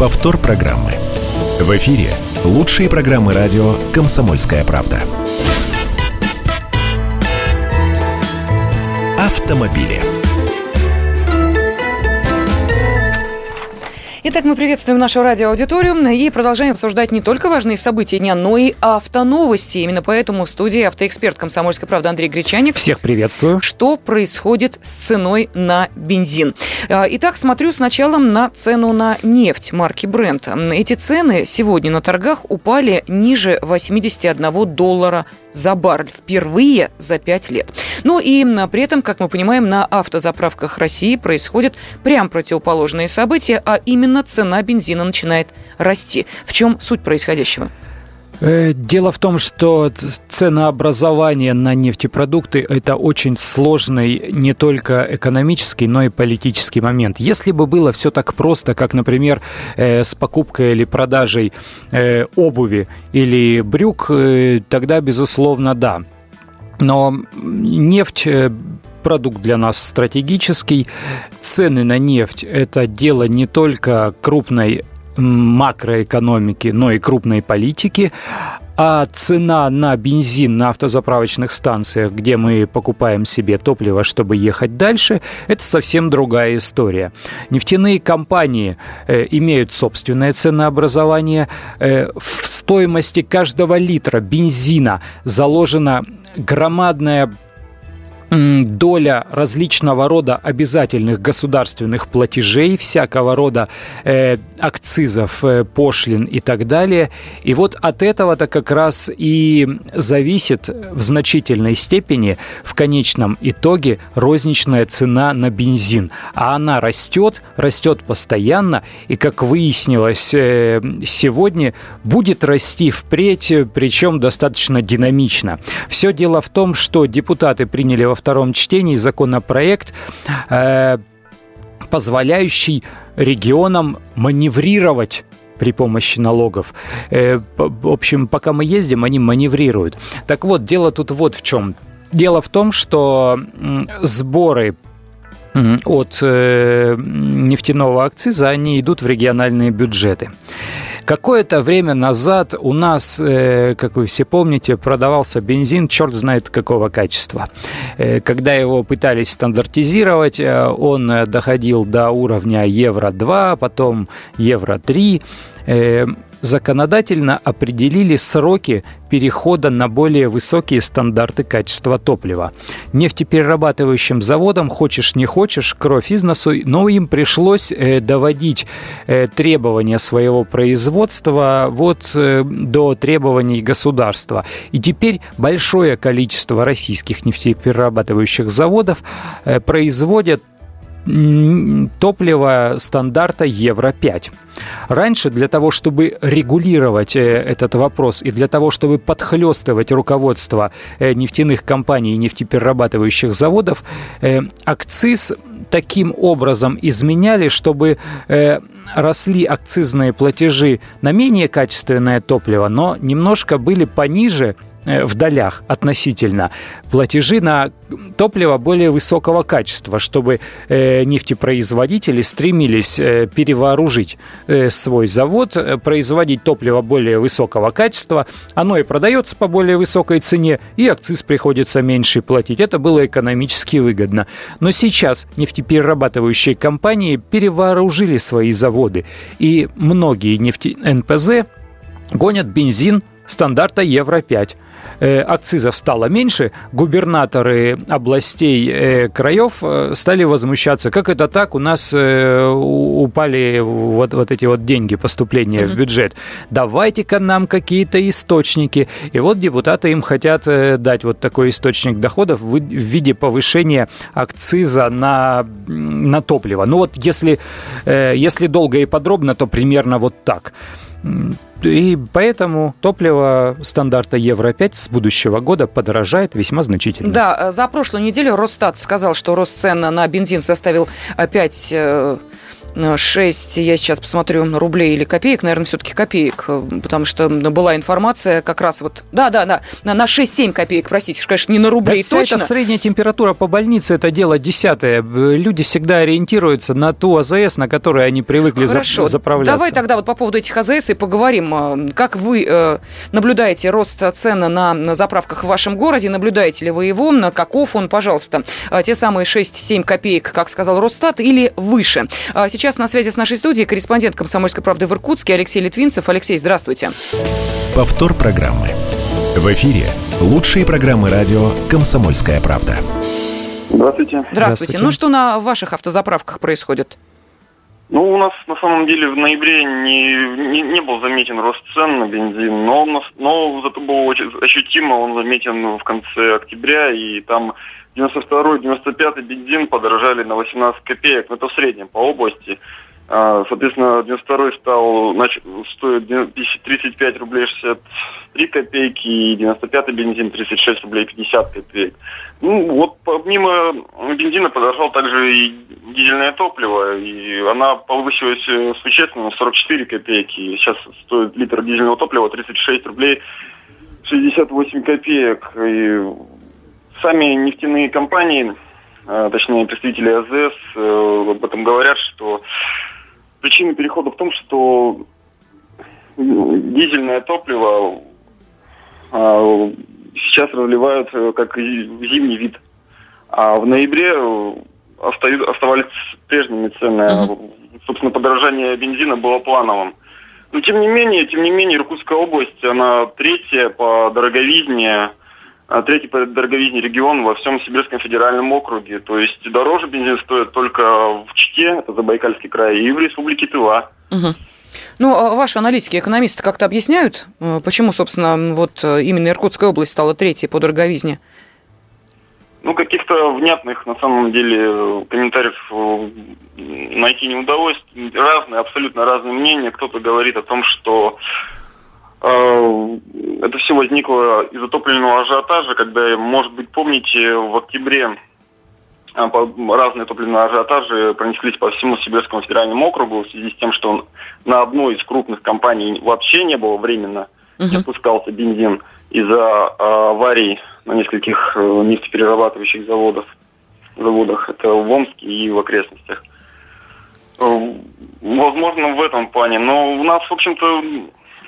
Повтор программы. В эфире лучшие программы радио «Комсомольская правда». Автомобили. Итак, мы приветствуем нашу радиоаудиторию и продолжаем обсуждать не только важные события дня, но и автоновости. Именно поэтому в студии автоэксперт «Комсомольской правды» Андрей Гречаник. Всех приветствую. Что происходит с ценой на бензин? А, итак, смотрю сначала на цену на нефть марки Brent. Эти цены сегодня на торгах упали ниже 81 доллара за баррель впервые за 5 лет. Ну и при этом, как мы понимаем, на автозаправках России происходят прям противоположные события, а именно цена бензина начинает расти. В чем суть происходящего? Э, дело в том, что ценообразование на нефтепродукты – это очень сложный не только экономический, но и политический момент. Если бы было все так просто, как, например, э, с покупкой или продажей э, обуви или брюк, тогда, безусловно, да. Но нефть продукт для нас стратегический. Цены на нефть – это дело не только крупной макроэкономики, но и крупной политики, а цена на бензин на автозаправочных станциях, где мы покупаем себе топливо, чтобы ехать дальше, это совсем другая история. Нефтяные компании э, имеют собственное ценообразование. Э, в стоимости каждого литра бензина заложена громадная доля различного рода обязательных государственных платежей, всякого рода э, акцизов, э, пошлин и так далее. И вот от этого-то как раз и зависит в значительной степени в конечном итоге розничная цена на бензин. А она растет, растет постоянно, и, как выяснилось э, сегодня, будет расти впредь, причем достаточно динамично. Все дело в том, что депутаты приняли во втором чтении законопроект, э, позволяющий регионам маневрировать при помощи налогов. Э, в общем, пока мы ездим, они маневрируют. Так вот, дело тут вот в чем. Дело в том, что сборы от э, нефтяного акциза, они идут в региональные бюджеты. Какое-то время назад у нас, э, как вы все помните, продавался бензин, черт знает какого качества. Э, когда его пытались стандартизировать, э, он доходил до уровня Евро-2, потом Евро-3 законодательно определили сроки перехода на более высокие стандарты качества топлива. Нефтеперерабатывающим заводам, хочешь не хочешь, кровь из носу, но им пришлось э, доводить э, требования своего производства вот э, до требований государства. И теперь большое количество российских нефтеперерабатывающих заводов производят топлива стандарта Евро-5. Раньше для того, чтобы регулировать э, этот вопрос и для того, чтобы подхлестывать руководство э, нефтяных компаний и нефтеперерабатывающих заводов, э, акциз таким образом изменяли, чтобы росли акцизные платежи на менее качественное топливо, но немножко были пониже в долях относительно платежи на топливо более высокого качества, чтобы э, нефтепроизводители стремились э, перевооружить свой завод, производить топливо более высокого качества. Оно и продается по более высокой цене, и акциз приходится меньше платить. Это было экономически выгодно. Но сейчас нефтеперерабатывающие компании перевооружили свои заводы, и многие нефте НПЗ гонят бензин стандарта Евро-5. Э, акцизов стало меньше, губернаторы областей, э, краев э, стали возмущаться. Как это так? У нас упали вот, вот эти вот деньги, поступления mm-hmm. в бюджет. Давайте-ка нам какие-то источники. И вот депутаты им хотят дать вот такой источник доходов в виде повышения акциза на, на топливо. Ну вот если, если долго и подробно, то примерно вот так. И поэтому топливо стандарта Евро-5 с будущего года подорожает весьма значительно. Да, э, за прошлую неделю Росстат сказал, что рост цен на бензин составил 5 6, я сейчас посмотрю, рублей или копеек, наверное, все-таки копеек, э, потому что была информация как раз вот, да, да, на 6-7 копеек, простите, конечно, не на рублей да, точно. Это средняя температура по больнице, это дело десятое. Люди всегда ориентируются на ту АЗС, на которой они привыкли Хорошо. заправляться. Давай тогда вот по поводу этих АЗС и поговорим. Э, как вы э, наблюдаете рост цены на заправках в вашем городе? Наблюдаете ли вы его? Каков он, пожалуйста? Те самые 6-7 копеек, как сказал Росстат, или выше? Сейчас Сейчас на связи с нашей студией корреспондент «Комсомольской правды» в Иркутске Алексей Литвинцев. Алексей, здравствуйте. Повтор программы. В эфире лучшие программы радио «Комсомольская правда». Здравствуйте. Здравствуйте. Здравствуйте. Ну что на ваших автозаправках происходит? Ну, у нас на самом деле в ноябре не, не, не был заметен рост цен на бензин, но, но зато было очень ощутимо, он заметен в конце октября, и там 92-95 бензин подорожали на 18 копеек, но это в среднем по области. А, соответственно, 92 стал, стоит 35 рублей 63 копейки, и 95 бензин 36 рублей 50 копеек. Ну, вот помимо бензина подорожал также и дизельное топливо, и она повысилась э, существенно на 44 копейки. Сейчас стоит литр дизельного топлива 36 рублей 68 копеек. И сами нефтяные компании, э, точнее представители АЗС, э, об этом говорят, что причина перехода в том, что дизельное топливо э, сейчас разливают как зимний вид. А в ноябре оставались прежними цены. Uh-huh. Собственно, подорожание бензина было плановым. Но тем не менее, тем не менее, Иркутская область, она третья по дороговизне третий по дороговизне регион во всем Сибирском федеральном округе. То есть дороже бензин стоит только в Чите, это Забайкальский край, и в Республике Тыва. Угу. Ну, а ваши аналитики, экономисты как-то объясняют, э, почему, собственно, вот э, именно Иркутская область стала третьей по дороговизне? Ну, каких-то внятных, на самом деле, комментариев э, найти не удалось. Разные, абсолютно разные мнения. Кто-то говорит о том, что это все возникло из-за топливного ажиотажа, когда, может быть, помните, в октябре э, разные топливные ажиотажи пронеслись по всему Сибирскому федеральному округу в связи с тем, что на одной из крупных компаний вообще не было временно, uh-huh. не бензин из-за э, аварий на нескольких нефтеперерабатывающих заводах, заводах. Это в Омске и в окрестностях. Возможно, в этом плане. Но у нас, в общем-то,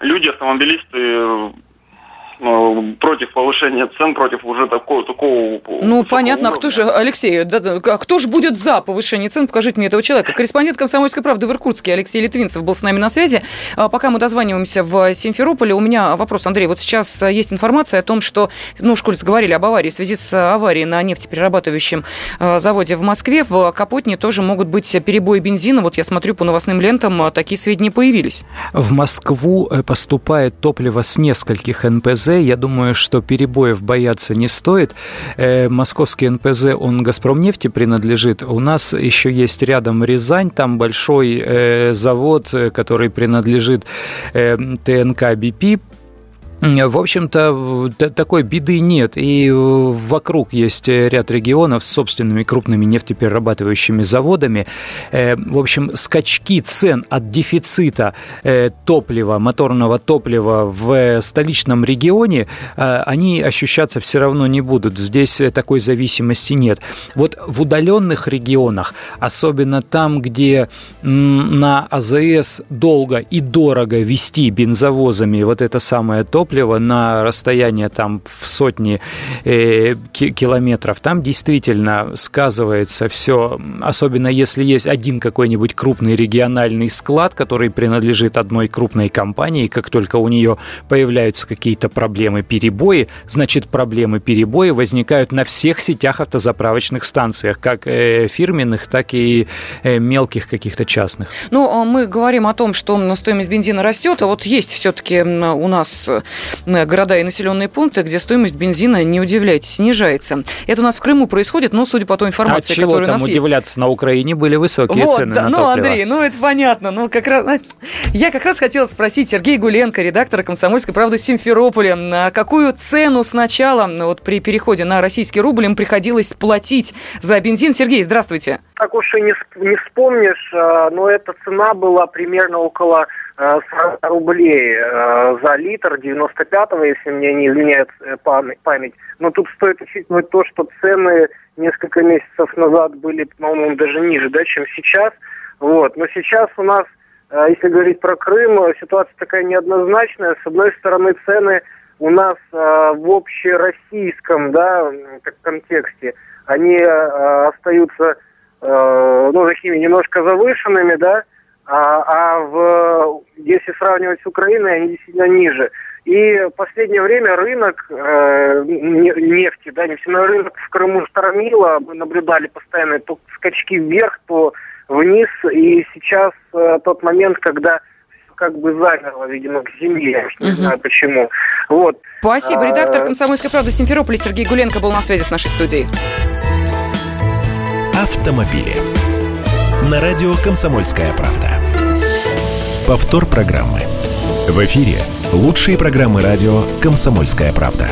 люди, автомобилисты против повышения цен, против уже такого... такого ну, понятно. Уровня. А кто же, Алексей, да, а кто же будет за повышение цен? Покажите мне этого человека. Корреспондент «Комсомольской правды» в Иркутске Алексей Литвинцев был с нами на связи. А пока мы дозваниваемся в Симферополе, у меня вопрос, Андрей. Вот сейчас есть информация о том, что, ну, Школьц говорили об аварии. В связи с аварией на нефтеперерабатывающем а, заводе в Москве в Капотне тоже могут быть перебои бензина. Вот я смотрю по новостным лентам, такие сведения появились. В Москву э, поступает топливо с нескольких НПЗ я думаю, что перебоев бояться не стоит. Э, московский НПЗ, он «Газпромнефти» принадлежит. У нас еще есть рядом Рязань, там большой э, завод, э, который принадлежит ТНК «БП», в общем-то, такой беды нет. И э, вокруг есть ряд регионов с собственными крупными нефтеперерабатывающими заводами. Э, в общем, скачки цен от дефицита э, топлива, моторного топлива в столичном регионе, они ощущаться все равно не будут. Здесь такой зависимости нет. Вот в удаленных регионах, особенно там, где на АЗС долго и дорого вести бензовозами вот это самое топливо, топлива на расстояние там в сотни э, километров, там действительно сказывается все, особенно если есть один какой-нибудь крупный региональный склад, который принадлежит одной крупной компании, как только у нее появляются какие-то проблемы, перебои, значит проблемы перебои возникают на всех сетях автозаправочных станциях, как э, фирменных, так и э, мелких каких-то частных. Ну, а мы говорим о том, что стоимость бензина растет, а вот есть все-таки у нас города и населенные пункты, где стоимость бензина, не удивляйтесь, снижается. Это у нас в Крыму происходит, но судя по той информации, а которая у нас там удивляться? Есть. На Украине были высокие вот, цены да, на ну, топливо. Андрей, ну это понятно. Ну, как раз, э, я как раз хотела спросить Сергея Гуленко, редактора «Комсомольской правды» Симферополя, на какую цену сначала вот при переходе на российский рубль им приходилось платить за бензин? Сергей, здравствуйте. так уж и не, не вспомнишь, но эта цена была примерно около 40 рублей за литр 95-го, если мне не изменяет память. Но тут стоит учитывать то, что цены несколько месяцев назад были, по-моему, даже ниже, да, чем сейчас. Вот. Но сейчас у нас, если говорить про Крым, ситуация такая неоднозначная. С одной стороны, цены у нас в общероссийском да, контексте – они э, остаются э, ну, такими немножко завышенными, да, а, а в, если сравнивать с Украиной, они действительно ниже. И в последнее время рынок э, нефти, да, нефтяной рынок в Крыму штормило, мы наблюдали постоянно то скачки вверх, то вниз, и сейчас э, тот момент, когда как бы замерло, видимо, к земле. Я не знаю почему. Вот. Спасибо. Редактор «Комсомольской правды» Симферополя Сергей Гуленко был на связи с нашей студией. Автомобили. На радио «Комсомольская правда». Повтор программы. В эфире лучшие программы радио «Комсомольская правда».